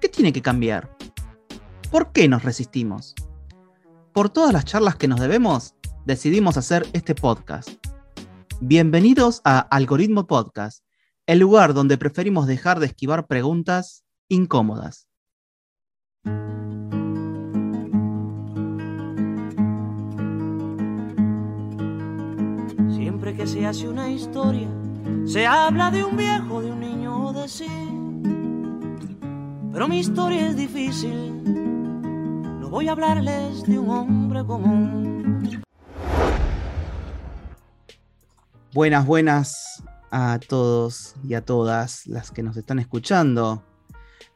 ¿Qué tiene que cambiar? ¿Por qué nos resistimos? Por todas las charlas que nos debemos, decidimos hacer este podcast. Bienvenidos a Algoritmo Podcast, el lugar donde preferimos dejar de esquivar preguntas incómodas. Siempre que se hace una historia, se habla de un viejo, de un niño o de sí. Pero mi historia es difícil, no voy a hablarles de un hombre común. Buenas, buenas a todos y a todas las que nos están escuchando.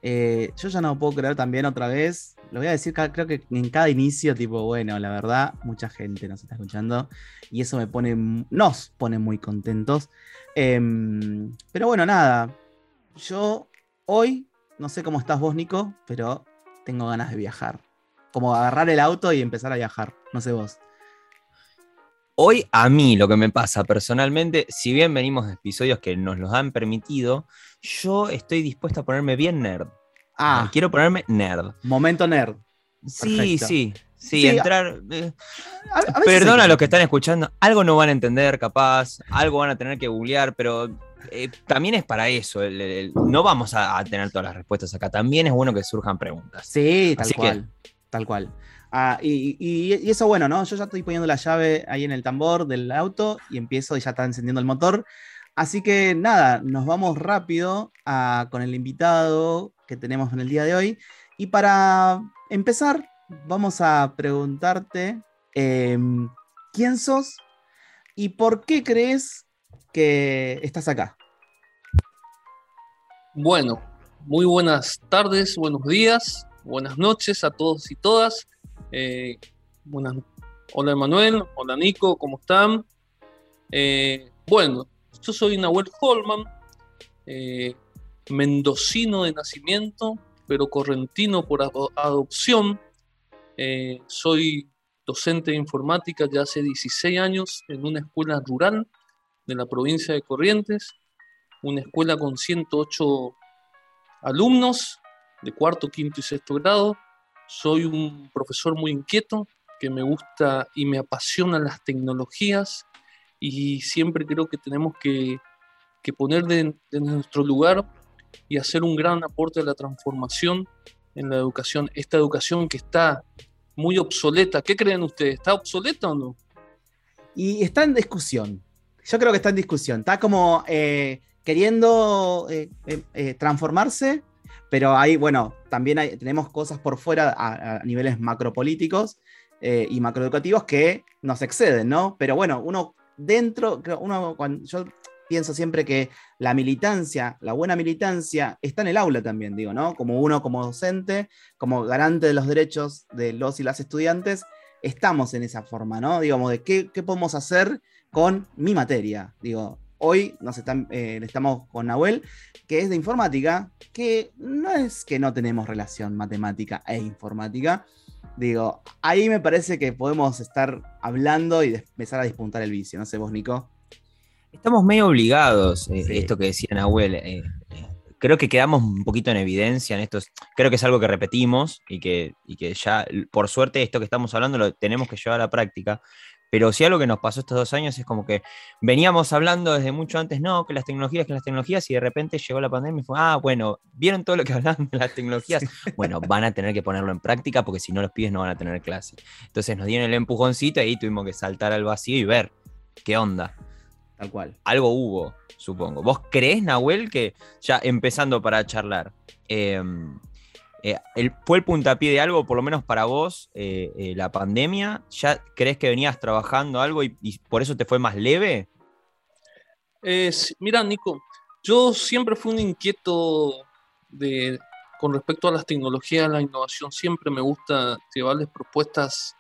Eh, yo ya no puedo creer también otra vez. Lo voy a decir, creo que en cada inicio, tipo, bueno, la verdad, mucha gente nos está escuchando y eso me pone, nos pone muy contentos. Em, pero bueno, nada. Yo hoy, no sé cómo estás vos, Nico, pero tengo ganas de viajar. Como agarrar el auto y empezar a viajar. No sé vos. Hoy a mí lo que me pasa personalmente, si bien venimos de episodios que nos los han permitido, yo estoy dispuesto a ponerme bien nerd. Ah, Quiero ponerme nerd. momento nerd. Sí, Perfecto. sí. Sí, Sí, entrar. eh, A- a Perdona a los que están escuchando, algo no van a entender, capaz, algo van a tener que googlear, pero eh, también es para eso. el- el- no vamos a, a tener todas las respuestas acá. También es bueno que surjan preguntas. Sí, tal Así que- cual. Tal cual. Ah, y, y- y eso bueno, ¿no? Yo ya estoy poniendo la llave ahí en el tambor del auto y empiezo y ya está encendiendo el motor. Así que nada, nos vamos rápido a- con el invitado que tenemos en el día de hoy. Y para empezar, vamos a preguntarte em, quién sos y por qué crees que estás acá. Bueno, muy buenas tardes, buenos días, buenas noches a todos y todas. Eh, hola Emanuel, hola Nico, ¿cómo están? Eh, bueno, yo soy Nahuel Holman, eh, mendocino de nacimiento, pero correntino por ado- adopción. Soy docente de informática ya hace 16 años en una escuela rural de la provincia de Corrientes una escuela con 108 alumnos de cuarto, quinto y sexto grado. Soy un profesor muy inquieto que me gusta y me apasionan las tecnologías y siempre creo que tenemos que, que poner de, de nuestro lugar y hacer un gran aporte a la transformación en la educación, esta educación que está muy obsoleta. ¿Qué creen ustedes? ¿Está obsoleta o no? Y está en discusión. Yo creo que está en discusión. Está como eh, queriendo eh, eh, eh, transformarse, pero ahí, bueno, también hay- tenemos cosas por fuera a, a niveles macropolíticos eh, y macroeducativos que nos exceden, ¿no? Pero bueno, uno dentro, uno, cuando, yo pienso siempre que la militancia, la buena militancia, está en el aula también, digo, ¿no? Como uno como docente, como garante de los derechos de los y las estudiantes, estamos en esa forma, ¿no? Digamos, de qué, qué podemos hacer con mi materia. Digo, hoy nos están, eh, estamos con Nahuel, que es de informática, que no es que no tenemos relación matemática e informática. Digo, ahí me parece que podemos estar hablando y empezar a despuntar el vicio. No sé vos, Nico. Estamos medio obligados, eh, Sí. esto que decía Nahuel. eh, creo que quedamos un poquito en evidencia en estos. Creo que es algo que repetimos y que, y que ya, por suerte, esto que estamos hablando lo tenemos que llevar a la práctica. Pero sí algo que nos pasó estos dos años es como que veníamos hablando desde mucho antes, no, que las tecnologías, que las tecnologías, y de repente llegó la pandemia y fue, ah, bueno, ¿vieron todo lo que hablaban de las tecnologías? Bueno, van a tener que ponerlo en práctica porque si no los pibes no van a tener clase. Entonces nos dieron el empujoncito y ahí tuvimos que saltar al vacío y ver qué onda Tal cual. algo hubo, supongo. ¿Vos creés, Nahuel, que ya empezando para charlar, eh, eh, el- fue el puntapié de algo, por lo menos para vos, eh, eh, la pandemia? ¿Ya crees que venías trabajando algo y, por eso te fue más leve? Mira, Nico, yo siempre fui un inquieto de con respecto a las tecnologías, la innovación, siempre me gusta llevarles propuestas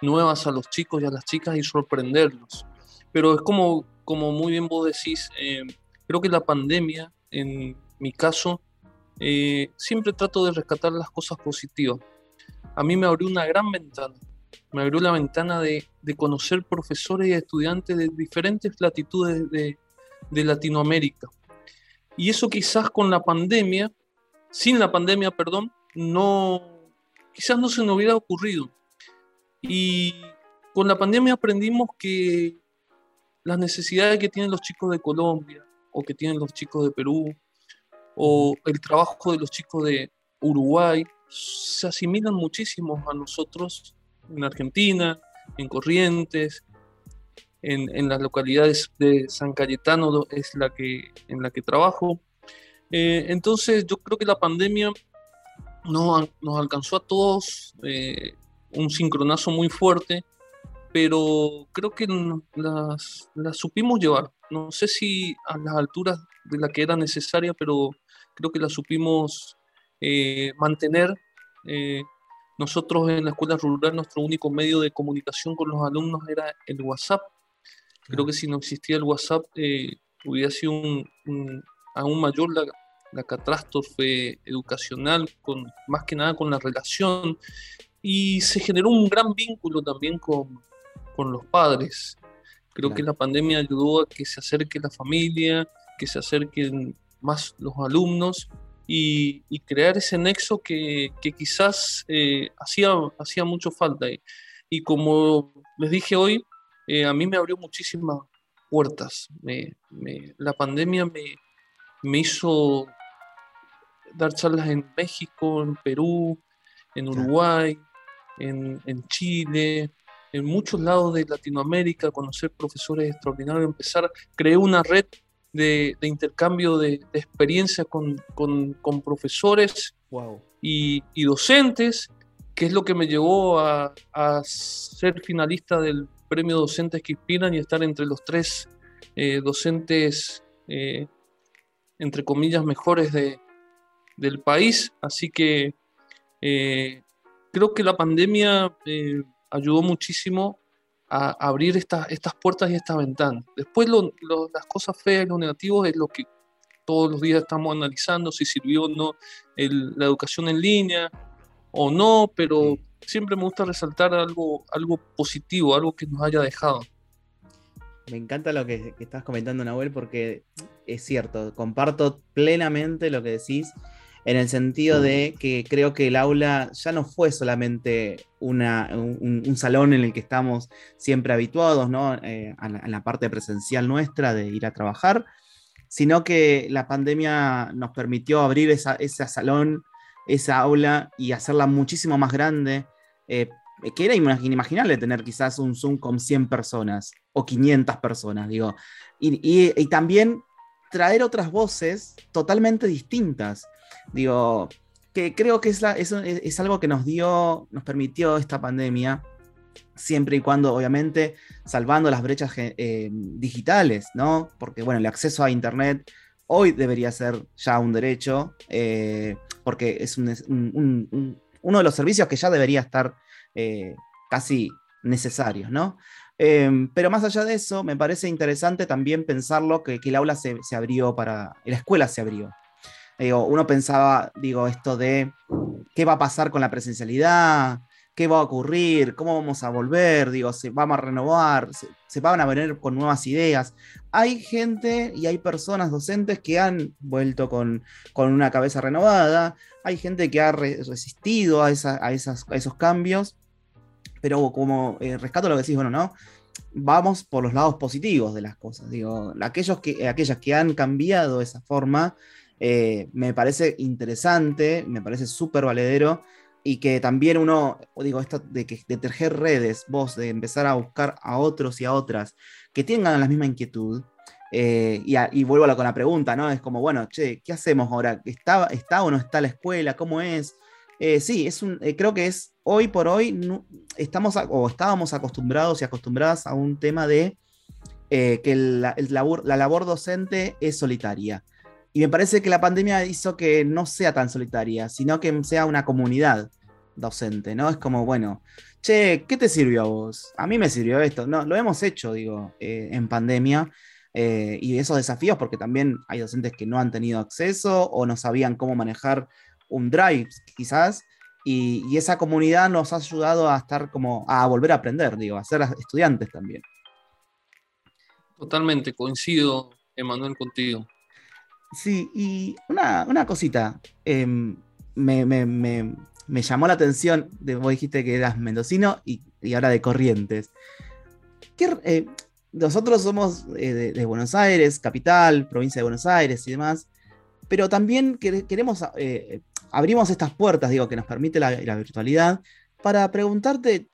nuevas a los chicos y a las chicas y sorprenderlos. Pero es como, como muy bien vos decís, creo que la pandemia, en mi caso, eh, siempre trato de rescatar las cosas positivas. A mí me abrió una gran ventana, me abrió la ventana de, de conocer profesores y estudiantes de diferentes latitudes de, de Latinoamérica. Y eso quizás con la pandemia, sin la pandemia, perdón, no, quizás no se nos hubiera ocurrido. Y con la pandemia aprendimos que las necesidades que tienen los chicos de Colombia o que tienen los chicos de Perú o el trabajo de los chicos de Uruguay se asimilan muchísimo a nosotros en Argentina, en Corrientes, en, las localidades de San Cayetano es la que, en la que trabajo. Eh, entonces yo creo que la pandemia nos, nos alcanzó a todos eh, un sincronazo muy fuerte, pero creo que las, las, supimos llevar. No sé si a las alturas de la que era necesaria, pero creo que las supimos eh, mantener. nosotros en la escuela rural, nuestro único medio de comunicación con los alumnos era el WhatsApp. Creo que si no existía el WhatsApp, eh, hubiera sido un, aún mayor la, la, catástrofe educacional, con, más que nada con la relación. Y se generó un gran vínculo también con, con los padres. Creo que la pandemia ayudó a que se acerque la familia, que se acerquen más los alumnos y, y crear ese nexo que, que quizás eh, hacía, hacía mucho falta. Y, y como les dije hoy, eh, a mí me abrió muchísimas puertas. la pandemia me, hizo dar charlas en México, en Perú, en Uruguay, en, Chile, en muchos lados de Latinoamérica, conocer profesores extraordinarios, empezar, creé una red de, intercambio de, experiencias con, profesores y, docentes, que es lo que me llevó a, a ser finalista del premio Docentes que Inspiran y estar entre los tres eh, docentes, eh, entre comillas, mejores de, del país. Así que eh, creo que la pandemia ayudó muchísimo a abrir estas, estas puertas y estas ventanas. Después las cosas feas y lo negativo es lo que todos los días estamos analizando, si sirvió o no la educación en línea o no, pero siempre me gusta resaltar algo, algo positivo, algo que nos haya dejado. Me encanta lo que, estás comentando, Nahuel, porque es cierto, comparto plenamente lo que decís, en el sentido de que creo que el aula ya no fue solamente una, un, salón en el que estamos siempre habituados, ¿no? Eh, a, la, parte presencial nuestra de ir a trabajar, sino que la pandemia nos permitió abrir esa, ese salón, esa aula y hacerla muchísimo más grande, eh, que era inimaginable tener quizás un Zoom con 100 personas o 500 personas, digo. Y, también traer otras voces totalmente distintas. Digo, que creo que es, es, algo que nos dio, nos permitió esta pandemia, siempre y cuando, obviamente, salvando las brechas eh, digitales, ¿no? Porque, bueno, el acceso a Internet hoy debería ser ya un derecho, eh, porque es un, uno de los servicios que ya debería estar eh, casi necesarios, ¿no? Em, pero más allá de eso, me parece interesante también pensarlo que, el aula se, abrió para, la escuela se abrió. Uno pensaba, digo, esto de qué va a pasar con la presencialidad, qué va a ocurrir, cómo vamos a volver, digo, se vamos a renovar, se, van a venir con nuevas ideas. Hay gente y hay personas docentes que han vuelto con, una cabeza renovada, hay gente que ha resistido a, a, esos cambios, pero como eh, rescato lo que decís, bueno, ¿no? Vamos por los lados positivos de las cosas, digo, aquellos que, aquellas que han cambiado esa forma, eh, me parece interesante, me parece súper valedero y que también uno, digo, esto de, que, de tejer redes, vos, de empezar a buscar a otros y a otras que tengan la misma inquietud. Eh, y, vuelvo a con la pregunta, ¿no? Es como, bueno, che, ¿qué hacemos ahora? ¿Está, está o no está la escuela? ¿Cómo es? Eh, sí, es un, eh, creo que es hoy por hoy, estamos o estábamos acostumbrados y acostumbradas a un tema de que la, labor, la labor docente es solitaria. Y me parece que la pandemia hizo que no sea tan solitaria, sino que sea una comunidad docente, ¿no? Es como, bueno, che, ¿qué te sirvió a vos? A mí me sirvió esto. No, lo hemos hecho, digo, eh, en pandemia. Eh, y esos desafíos, porque también hay docentes que no han tenido acceso o no sabían cómo manejar un drive, quizás. Y, y esa comunidad nos ha ayudado a estar como, a volver a aprender, digo, a ser estudiantes también. Totalmente, coincido, Emanuel, contigo. Sí, y una, cosita. Em, me, llamó la atención, de, vos dijiste que eras mendocino y, ahora de Corrientes. Eh, nosotros somos eh, de, Buenos Aires, capital, provincia de Buenos Aires y demás, pero también queremos, eh, abrimos estas puertas, digo, que nos permite la, la virtualidad, para preguntarte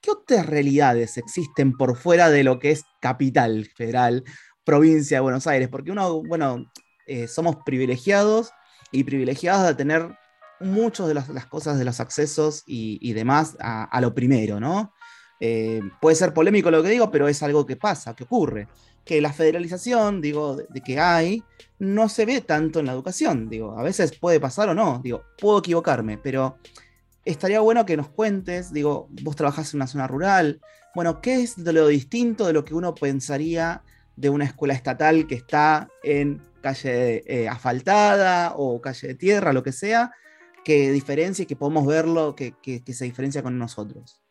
¿qué otras realidades existen por fuera de lo que es capital federal, provincia de Buenos Aires? Porque uno, bueno, eh, somos privilegiados y privilegiados de tener muchas de las, cosas de los accesos y, demás a, lo primero, ¿no? Eh, puede ser polémico lo que digo, pero es algo que pasa, que ocurre. Que la federalización, digo, de, que hay, no se ve tanto en la educación. Digo, a veces puede pasar o no, digo, puedo equivocarme, pero estaría bueno que nos cuentes, digo, vos trabajás en una zona rural, bueno, ¿qué es lo distinto de lo que uno pensaría de una escuela estatal que está en calle eh, asfaltada o calle de tierra, lo que sea, que diferencia y que podemos verlo, que, se diferencia con nosotros?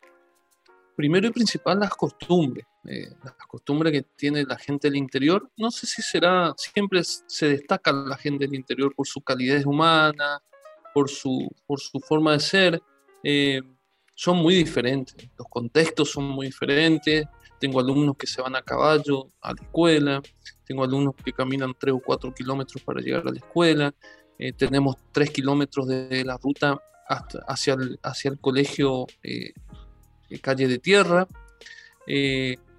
Primero y principal, las costumbres. Eh, las costumbres que tiene la gente del interior. No sé si será, siempre se destaca la gente del interior por su calidez humana, por su, por su forma de ser, eh, son muy diferentes. Los contextos son muy diferentes. Tengo alumnos que se van a caballo a la escuela, tengo alumnos que caminan 3 o 4 kilómetros para llegar a la escuela, eh, tenemos 3 kilómetros de la ruta hacia, el, hacia el colegio eh, calle de tierra.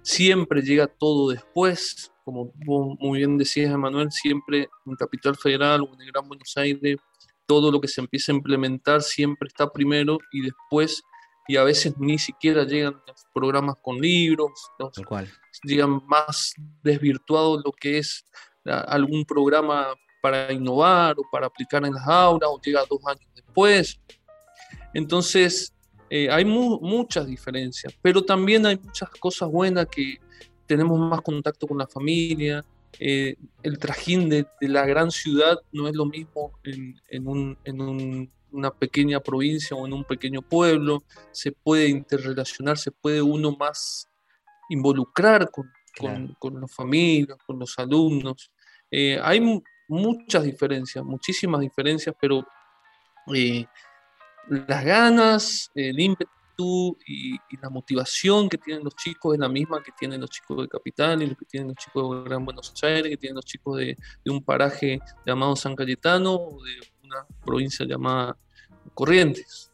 siempre llega todo después, como vos muy bien decías, Emanuel, siempre en Capital Federal o en el Gran Buenos Aires todo lo que se empieza a implementar siempre está primero y después, y a veces ni siquiera llegan programas con libros, llegan más desvirtuado lo que es algún programa para innovar o para aplicar en las aulas, o llega dos años después. Entonces, eh, hay muchas diferencias, pero también hay muchas cosas buenas que tenemos más contacto con la familia, eh, el trajín de, la gran ciudad no es lo mismo en, una pequeña provincia o en un pequeño pueblo, se puede interrelacionar, se puede uno más involucrar con, los familias, con los alumnos. Eh, hay muchas diferencias, muchísimas diferencias, pero eh, las ganas, el ímpetu, y, la motivación que tienen los chicos es la misma que tienen los chicos de Capital y lo que tienen los chicos de Gran Buenos Aires, que tienen los chicos de, un paraje llamado San Cayetano o de una provincia llamada Corrientes.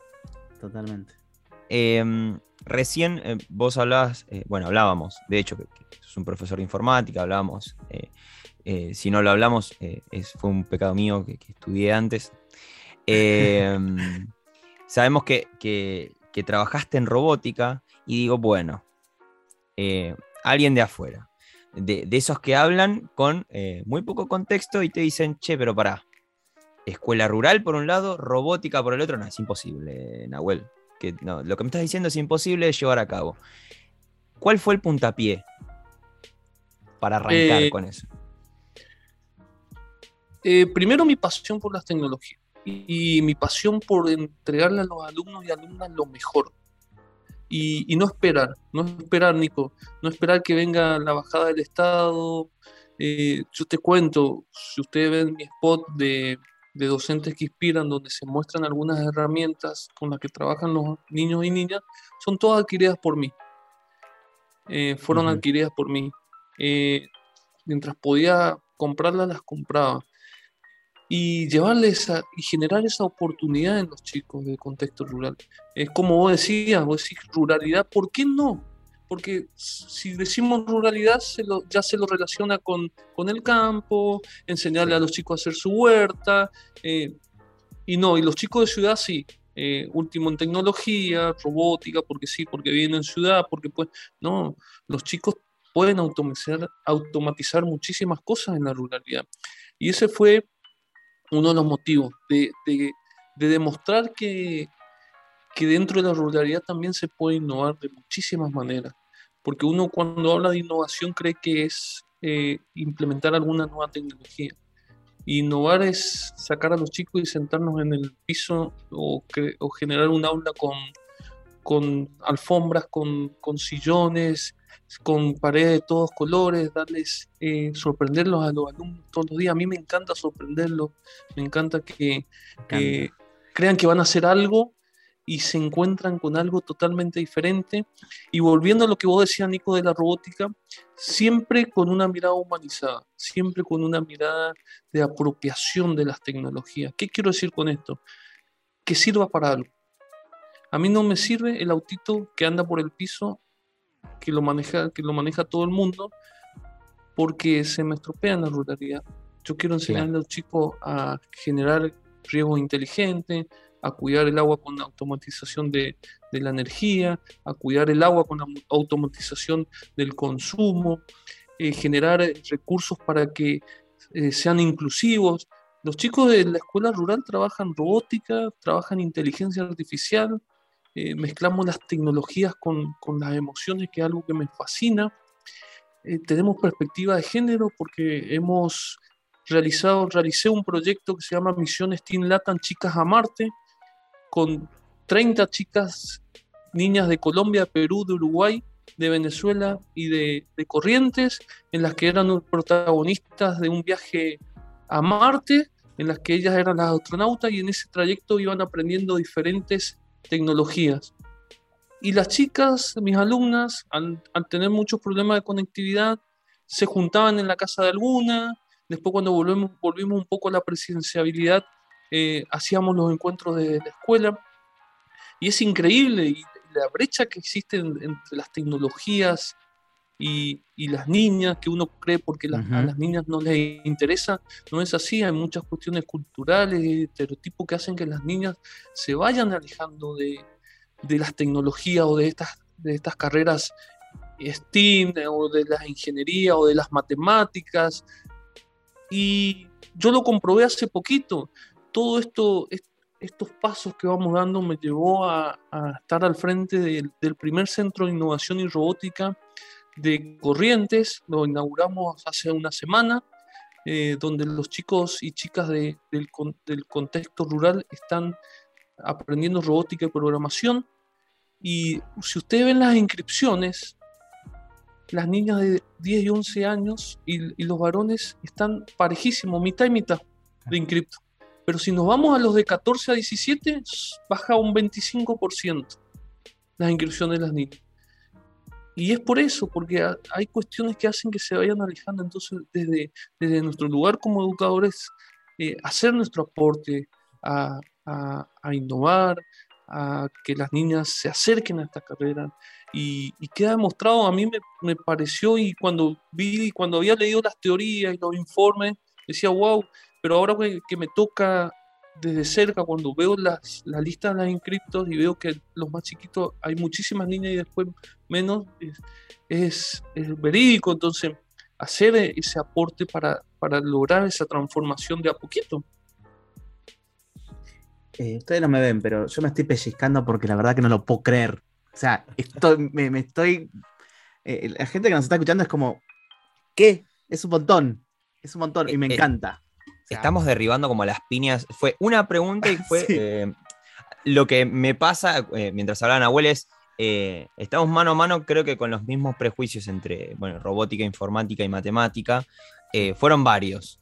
Totalmente. Em, recién eh, vos hablabas, eh, bueno, hablábamos, de hecho, que, es un profesor de informática, hablábamos, eh, si no lo hablamos, es, fue un pecado mío que, estudié antes. Em, sabemos que, que trabajaste en robótica y digo, bueno, alguien de afuera, de, esos que hablan con muy poco contexto y te dicen, che, pero pará, escuela rural por un lado, robótica por el otro, no, es imposible, Nahuel. Que, no, lo que me estás diciendo es imposible de llevar a cabo. ¿Cuál fue el puntapié para arrancar eh, con eso? primero mi pasión por las tecnologías y, mi pasión por entregarle a los alumnos y alumnas lo mejor. Y, no esperar, no esperar, Nico, no esperar que venga la bajada del Estado. Eh, yo te cuento, si ustedes ven mi spot de, de, docentes que inspiran, donde se muestran algunas herramientas con las que trabajan los niños y niñas, son todas adquiridas por mí. Eh, fueron adquiridas por mí. Eh, mientras podía comprarlas, las compraba y llevarles y generar esa oportunidad en los chicos del contexto rural. Es como vos decías, vos decís ruralidad, ¿por qué no? Porque si decimos ruralidad, ya se lo relaciona con, con el campo, enseñarle a los chicos a hacer su huerta, eh, y no, y los chicos de ciudad sí, eh, último en tecnología, robótica, porque sí, porque viven en ciudad, porque pues, no, los chicos pueden automatizar, automatizar muchísimas cosas en la ruralidad. Y ese fue uno de los motivos, de, de- de demostrar que, que dentro de la ruralidad también se puede innovar de muchísimas maneras. Porque uno cuando habla de innovación cree que es eh, implementar alguna nueva tecnología. Innovar es sacar a los chicos y sentarnos en el piso o, generar un aula con, con alfombras, con, con sillones, con paredes de todos colores, darles, eh, sorprenderlos a los alumnos todos los días. A mí me encanta sorprenderlos, me encanta que, que crean que van a hacer algo y se encuentran con algo totalmente diferente. Y volviendo a lo que vos decías, Nico, de la robótica, siempre con una mirada humanizada, siempre con una mirada de apropiación de las tecnologías. ¿Qué quiero decir con esto? Que sirva para algo. A mí no me sirve el autito que anda por el piso, que lo maneja, que lo maneja todo el mundo, porque se me estropea en la ruralidad. Yo quiero enseñarle a los chicos a generar riego inteligente, a cuidar el agua con la automatización de, de la energía, a cuidar el agua con la automatización del consumo, eh, generar eh, recursos para que eh, sean inclusivos. Los chicos de la escuela rural trabajan robótica, trabajan inteligencia artificial, mezclamos las tecnologías con, con las emociones, que es algo que me fascina. Tenemos perspectiva de género porque hemos realizado, realicé un proyecto que se llama Misiones Teen Latam Chicas a Marte, con 30 chicas, niñas de Colombia, Perú, de Uruguay, de Venezuela y de, de Corrientes, en las que eran protagonistas de un viaje a Marte, en las que ellas eran las astronautas y en ese trayecto iban aprendiendo diferentes tecnologías. Y las chicas, mis alumnas, al, tener muchos problemas de conectividad, se juntaban en la casa de alguna, después cuando volvemos, volvimos un poco a la presenciabilidad, eh, hacíamos los encuentros de la escuela, y es increíble, y la brecha que existe en- entre las tecnologías y, y las niñas, que uno cree porque las- a Ujú. las niñas no les interesa, no es así, hay muchas cuestiones culturales, estereotipos que hacen que las niñas se vayan alejando de, de las tecnologías o de estas, de estas carreras STEAM o de la ingeniería o de las matemáticas. Y yo lo comprobé hace poquito. Todo esto, est- estos pasos que vamos dando me llevó a, a estar al frente del, del primer centro de innovación y robótica de Corrientes. Lo inauguramos hace una semana, eh, donde los chicos y chicas de- del, del contexto rural están aprendiendo robótica y programación. Y si ustedes ven las inscripciones, las niñas de 10 y 11 años y, y los varones están parejísimos, mitad y mitad de inscriptos. Pero si nos vamos a los de 14 a 17, s- baja un 25% las inscripciones de las niñas. Y es por eso, porque ha- hay cuestiones que hacen que se vayan alejando. Entonces, desde, desde nuestro lugar como educadores, eh, hacer nuestro aporte a, a- a innovar, a que las niñas se acerquen a esta carrera. Y, y queda demostrado, a mí me, me pareció, y cuando vi, cuando había leído las teorías y los informes, decía, wow, pero ahora que, que me toca desde cerca, cuando veo las, la lista de los inscriptos y veo que los más chiquitos hay muchísimas niñas y después menos, es, es, es verídico. Entonces, hacer ese aporte para, para lograr esa transformación de a poquito. Eh, ustedes no me ven, pero yo me estoy pellizcando porque la verdad que no lo puedo creer. O sea, estoy, me, me estoy. eh, la gente que nos está escuchando es como, ¿qué? Es un montón. Es un montón y me eh, encanta. Estamos derribando como las piñas. Fue una pregunta y fue Sí. eh, lo que me pasa eh, mientras hablaban abuelos. eh, estamos mano a mano, creo que con los mismos prejuicios entre bueno, robótica, informática y matemática. Eh, fueron varios.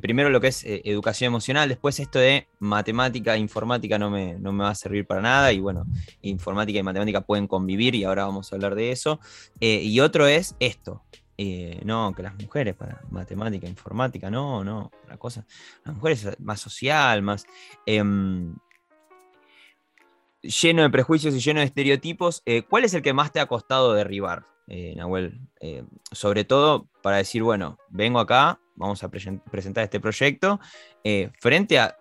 Primero lo que es educación emocional, después esto de matemática, informática no me, no me va a servir para nada y bueno, informática y matemática pueden convivir y ahora vamos a hablar de eso. Y otro es esto, eh, no, que las mujeres para matemática, informática, no, no, la cosa, las mujeres es más social, más em, lleno de prejuicios y lleno de estereotipos. Eh, ¿Cuál es el que más te ha costado derribar, eh, Nahuel? Sobre todo para decir, bueno, vengo acá, vamos a presen- presentar este proyecto, frente a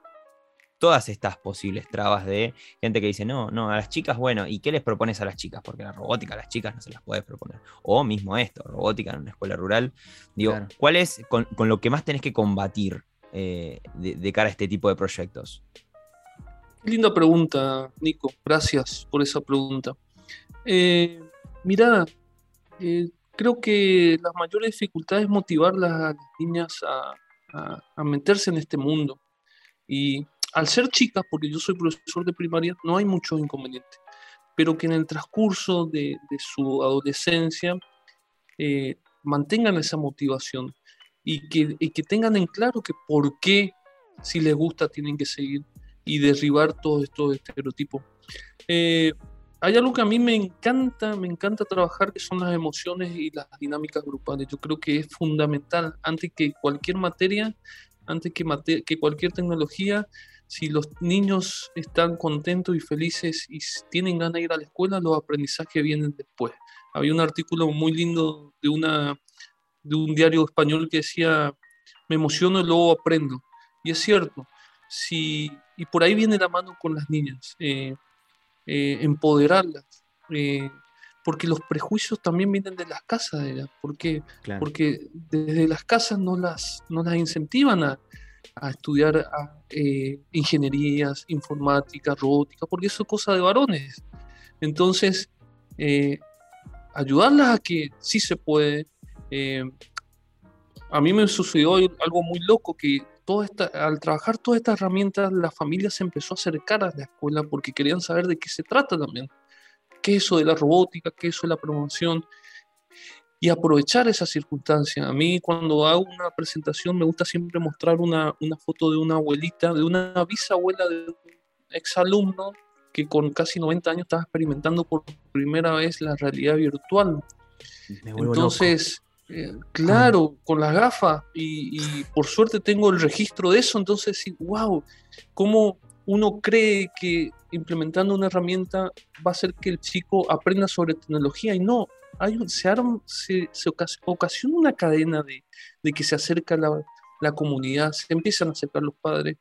todas estas posibles trabas de gente que dice, no, no, a las chicas, bueno, ¿y qué les propones a las chicas? Porque la robótica a las chicas no se las puedes proponer. O mismo esto, robótica en una escuela rural. Digo, Claro. ¿cuál es con, con lo que más tenés que combatir eh, de, de cara a este tipo de proyectos? Linda pregunta, Nico. Gracias por esa pregunta. Eh, mira, eh, creo que la mayor dificultad es motivar a las niñas a, a- a meterse en este mundo. Y al ser chicas, porque yo soy profesor de primaria, no hay muchos inconvenientes. Pero que en el transcurso de, su adolescencia eh, mantengan esa motivación y que, tengan en claro que por qué, si les gusta, tienen que seguir y derribar todos estos estereotipos. Eh, hay algo que a mí me encanta, me encanta trabajar, que son las emociones y las dinámicas grupales. Yo creo que es fundamental, antes que cualquier materia, antes que cualquier tecnología, si los niños están contentos y felices y tienen ganas de ir a la escuela, los aprendizajes vienen después. Había un artículo muy lindo de, una, de un diario español que decía, me emociono y luego aprendo. Y es cierto, si, y por ahí viene la mano con las niñas, eh, eh, empoderarlas, eh, porque los prejuicios también vienen de las casas de ellas, ¿por qué? Claro. Porque desde las casas no las, no las incentivan a, a estudiar eh, ingenierías, informática, robótica, porque eso es cosa de varones. Entonces, eh, ayudarlas a que sí se puede. eh, a mí me sucedió algo muy loco que toda esta, al trabajar todas estas herramientas, la familia se empezó a acercar a la escuela porque querían saber de qué se trata también. ¿Qué es eso de la robótica? ¿Qué es eso de la programación? Y aprovechar esa circunstancia. A mí cuando hago una presentación me gusta siempre mostrar una, una foto de una abuelita, de una bisabuela de un exalumno que con casi 90 años estaba experimentando por primera vez la realidad virtual. Entonces, eh, claro, con las gafas y, y por suerte tengo el registro de eso, entonces sí, wow, cómo uno cree que implementando una herramienta va a hacer que el chico aprenda sobre tecnología y no, hay un- se, arma- se, se ocas- ocasiona una cadena de, de que se acerca la, la comunidad, se empiezan a acercar los padres,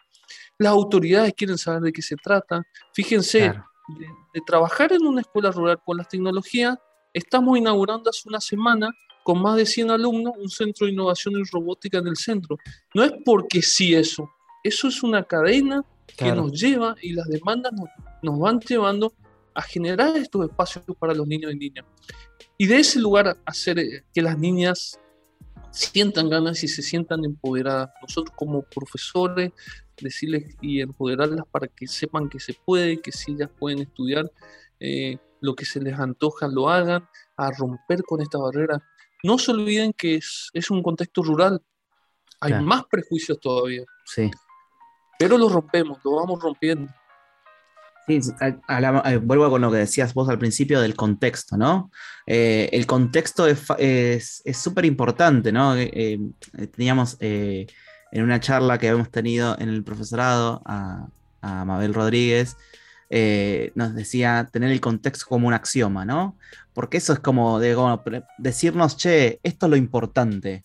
las autoridades quieren saber de qué se trata, fíjense, Claro. de, de trabajar en una escuela rural con las tecnologías, estamos inaugurando hace una semana con más de 100 alumnos un centro de innovación en robótica en el centro. No es porque sí eso, eso es una cadena que nos lleva y las demandas nos, nos van llevando a generar estos espacios para los niños y niñas. Y de ese lugar hacer eh, que las niñas sientan ganas y se sientan empoderadas. Nosotros como profesores, decirles y empoderarlas para que sepan que se puede, que sí ellas pueden estudiar, eh, lo que se les antoja lo hagan, a romper con esta barrera. No se olviden que es, es un contexto rural, hay Claro. más prejuicios todavía, Sí. pero lo rompemos, lo vamos rompiendo. Eh, vuelvo con lo que decías vos al principio del contexto, ¿no? Eh, el contexto es súper importante, ¿no? Eh, teníamos en una charla que habíamos tenido en el profesorado a, Mabel Rodríguez, nos decía tener el contexto como un axioma, ¿no? Porque eso es como, decirnos, che, esto es lo importante.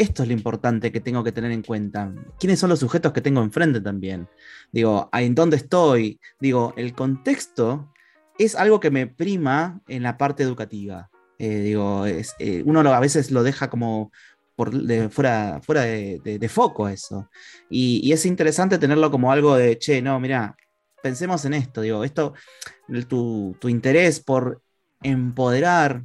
Esto es lo importante que tengo que tener en cuenta. ¿Quiénes son los sujetos que tengo enfrente también? Digo, ¿en dónde estoy? Digo, el contexto es algo que me prima en la parte educativa. Eh, digo, es, eh, uno lo- a veces lo deja como fuera, fuera de, foco eso. Y, y es interesante tenerlo como algo de, che, no, mira, pensemos en esto. Digo, esto, el- tu, tu interés por empoderar,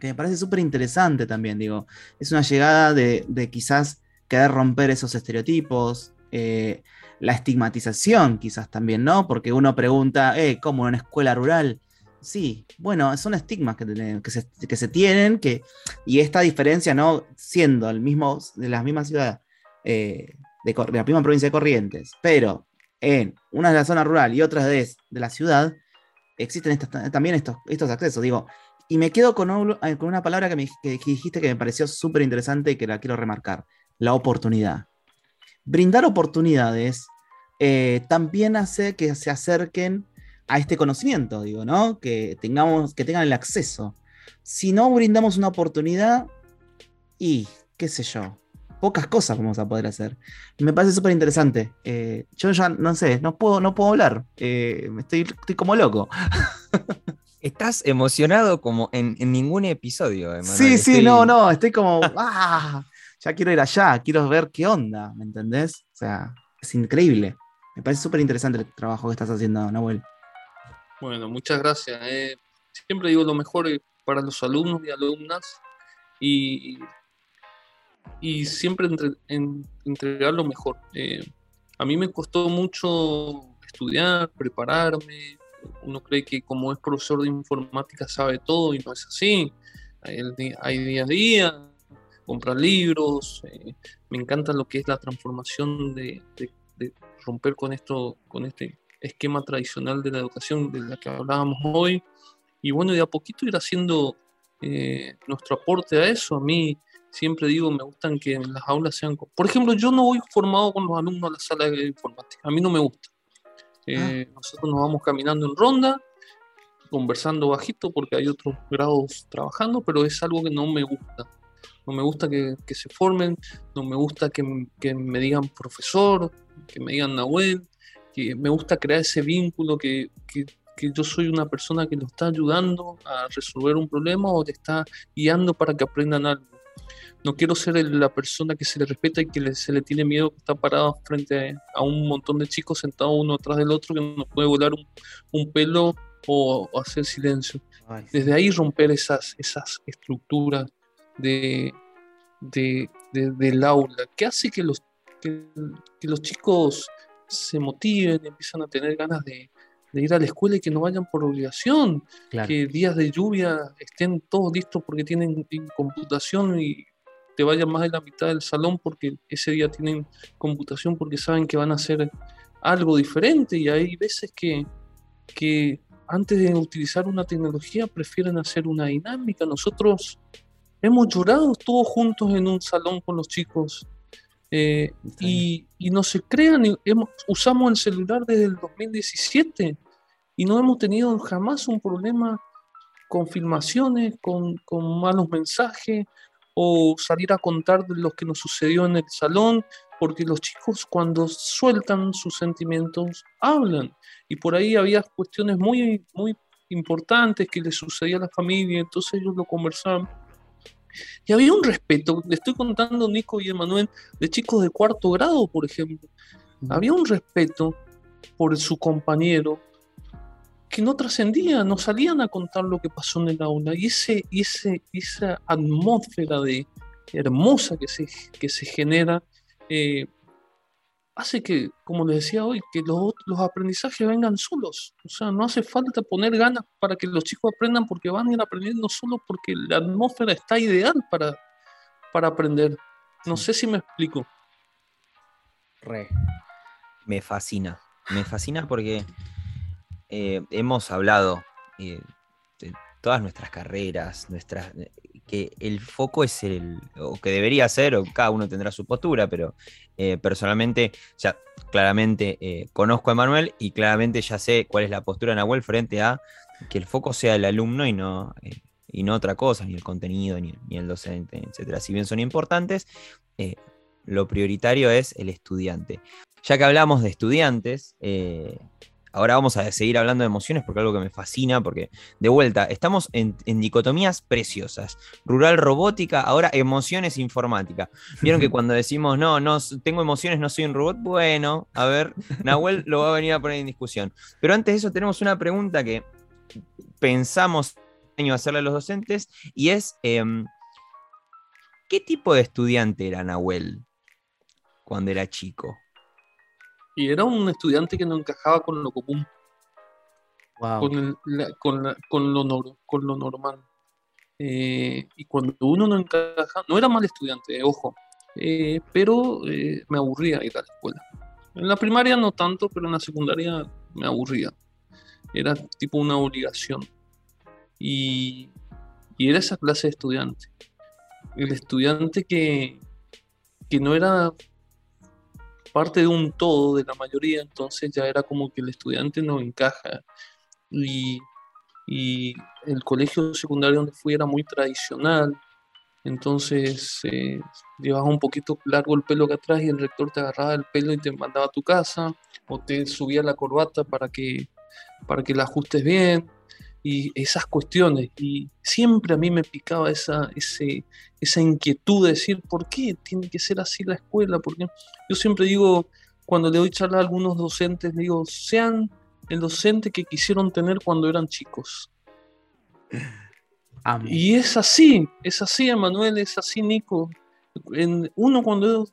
que me parece súper interesante también, digo, es una llegada de, de quizás querer romper esos estereotipos. eh, la estigmatización quizás también, ¿no? Porque uno pregunta, eh, ¿cómo en una escuela rural? Sí, bueno, son estigmas que, que, se, que se tienen, que, y esta diferencia, ¿no? Siendo el mismo, de la misma ciudad, eh, de, de la misma provincia de Corrientes, pero en una de la zona rural y otra de, de la ciudad, existen estas- también estos, estos accesos, digo, y me quedo con, un- eh, con una palabra que, me, que dijiste que me pareció súper interesante y que la quiero remarcar, la oportunidad brindar oportunidades eh, también hace que se acerquen a este conocimiento, digo, ¿no? Que tengamos, que tengan el acceso. Si no brindamos una oportunidad, y qué sé yo, pocas cosas vamos a poder hacer. Me parece súper interesante. Eh, yo ya no sé, no puedo, no puedo hablar. Eh, estoy, estoy como loco. Estás emocionado como en, en ningún episodio, Emanuel. Sí, sí, Estoy- no, no, estoy como. ¡Ah! ya quiero ir allá, quiero ver qué onda, ¿me entendés? O sea, es increíble. Me parece súper interesante el trabajo que estás haciendo, Nahuel. Bueno, muchas gracias. eh. siempre digo lo mejor eh, para los alumnos y alumnas y, y siempre entre- en- entregar lo mejor. Eh, a mí me costó mucho estudiar, prepararme. Uno cree que como es profesor de informática sabe todo y no es así. Hay, hay día a día, comprar libros. eh, me encanta lo que es la transformación de, de- de romper con esto, con este esquema tradicional de la educación de la que hablábamos hoy. Y bueno, de a poquito ir haciendo eh, nuestro aporte a eso. A mí siempre digo, me gustan que en las aulas sean... Por ejemplo, yo no voy formado con los alumnos a la sala de informática. A mí no me gusta. Eh, Nosotros nos vamos caminando en ronda, conversando bajito porque hay otros grados trabajando, pero es algo que no me gusta. No me gusta que, se formen, no me gusta que, me digan profesor, que me digan Nahuel, que me gusta crear ese vínculo que- que yo soy una persona que lo está ayudando a resolver un problema o te está guiando para que aprendan algo. No quiero ser la persona que se le respeta y que le- se le tiene miedo que está parado frente a, a un montón de chicos sentados uno atrás del otro que no puede volar un, un pelo o, o hacer silencio Ay, sí. desde ahí romper esas, esas estructuras de, de- de- del aula, que hace que los, que, que los chicos se motiven, empiezan a tener ganas de, de ir a la escuela y que no vayan por obligación, claro. que días de lluvia estén todos listos porque tienen en computación y te vayan más de la mitad del salón porque ese día tienen computación porque saben que van a hacer algo diferente y hay veces que, que antes de utilizar una tecnología prefieren hacer una dinámica. Nosotros hemos llorado todos juntos en un salón con los chicos eh, y, y no se crean, hemos- usamos el celular desde el 2017 y no hemos tenido jamás un problema con filmaciones, con, con malos mensajes o salir a contar de lo que nos sucedió en el salón, porque los chicos cuando sueltan sus sentimientos hablan y por ahí había cuestiones muy, muy importantes que les sucedía a la familia, entonces ellos lo conversaban. Y había un respeto, le estoy contando Nico y Emanuel, de chicos de cuarto grado, por ejemplo. Había un respeto por su compañero que no trascendía, no salían a contar lo que pasó en el aula. Y, ese, ese, esa atmósfera de hermosa que se, que se genera eh, hace que, como les decía hoy, que los, los aprendizajes vengan solos. O sea, no hace falta poner ganas para que los chicos aprendan porque van a ir aprendiendo solos porque la atmósfera está ideal para, para aprender. No sé si me explico. Re. Me fascina. Me fascina porque eh, hemos hablado eh, de todas nuestras carreras, nuestras, eh, que el foco es el, o que debería ser, o cada uno tendrá su postura, pero eh, personalmente, ya claramente eh, conozco a Emanuel y claramente ya sé cuál es la postura de Nahuel frente a que el foco sea el alumno y no, eh, y no otra cosa, ni el contenido, ni, ni el docente, etcétera. Si bien son importantes, eh, lo prioritario es el estudiante. Ya que hablamos de estudiantes, ahora vamos a seguir hablando de emociones porque algo que me fascina, porque de vuelta, estamos en, en dicotomías preciosas. Rural robótica, ahora emociones informática. Vieron que cuando decimos, no, no, tengo emociones, no soy un robot, bueno, a ver, Nahuel lo va a venir a poner en discusión. Pero antes de eso tenemos una pregunta que pensamos año hacerle a los docentes y es, em, ¿qué tipo de estudiante era Nahuel cuando era chico? Y era un estudiante que no encajaba con lo común, Wow. con, el- la- con, la- con lo, nor- con lo normal. Eh, y cuando uno no encaja, no era mal estudiante, eh, ojo, eh, pero eh, me aburría ir a la escuela. En la primaria no tanto, pero en la secundaria me aburría. Era tipo una obligación. Y, y era esa clase de estudiante. El estudiante que, que no era parte de un todo de la mayoría, entonces ya era como que el estudiante no encaja. Y, y el colegio secundario donde fui era muy tradicional, entonces eh, un poquito largo el pelo acá atrás y el rector te agarraba el pelo y te mandaba a tu casa, o te subía la corbata para que, para que la ajustes bien. Y esas cuestiones. Y siempre a mí me picaba esa, ese, esa inquietud de decir, ¿por qué tiene que ser así la escuela? Porque yo siempre digo, cuando le doy charla a algunos docentes, le digo, sean el docente que quisieron tener cuando eran chicos. Y es así, es así, Emanuel, es así, Nico. En, uno cuando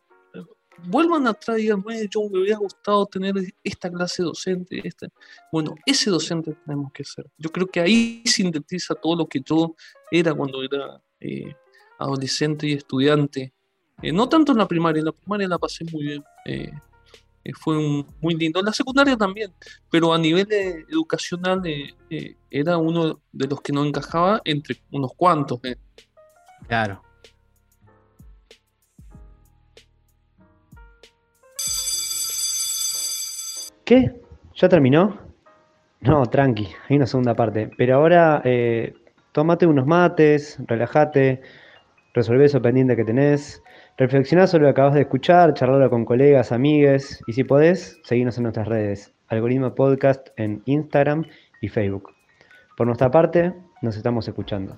vuelvan atrás y digan, yo me hubiera gustado tener esta clase docente. Esta. Bueno, ese docente tenemos que ser. Yo creo que ahí sintetiza todo lo que yo era cuando era eh, adolescente y estudiante. Eh, no tanto en la primaria, en la primaria la pasé muy bien. Eh, fue muy lindo. En la secundaria también, pero a nivel educacional era uno de los que no encajaba entre unos cuantos. Claro. ¿Qué? ¿Ya terminó? No, tranqui, hay una segunda parte. Pero ahora eh, tómate unos mates, relájate, resolvé eso pendiente que tenés, reflexioná sobre lo que acabas de escuchar, charlarlo con colegas, amigues y si podés, seguirnos en nuestras redes, Algoritmo Podcast en Instagram y Facebook. Por nuestra parte, nos estamos escuchando.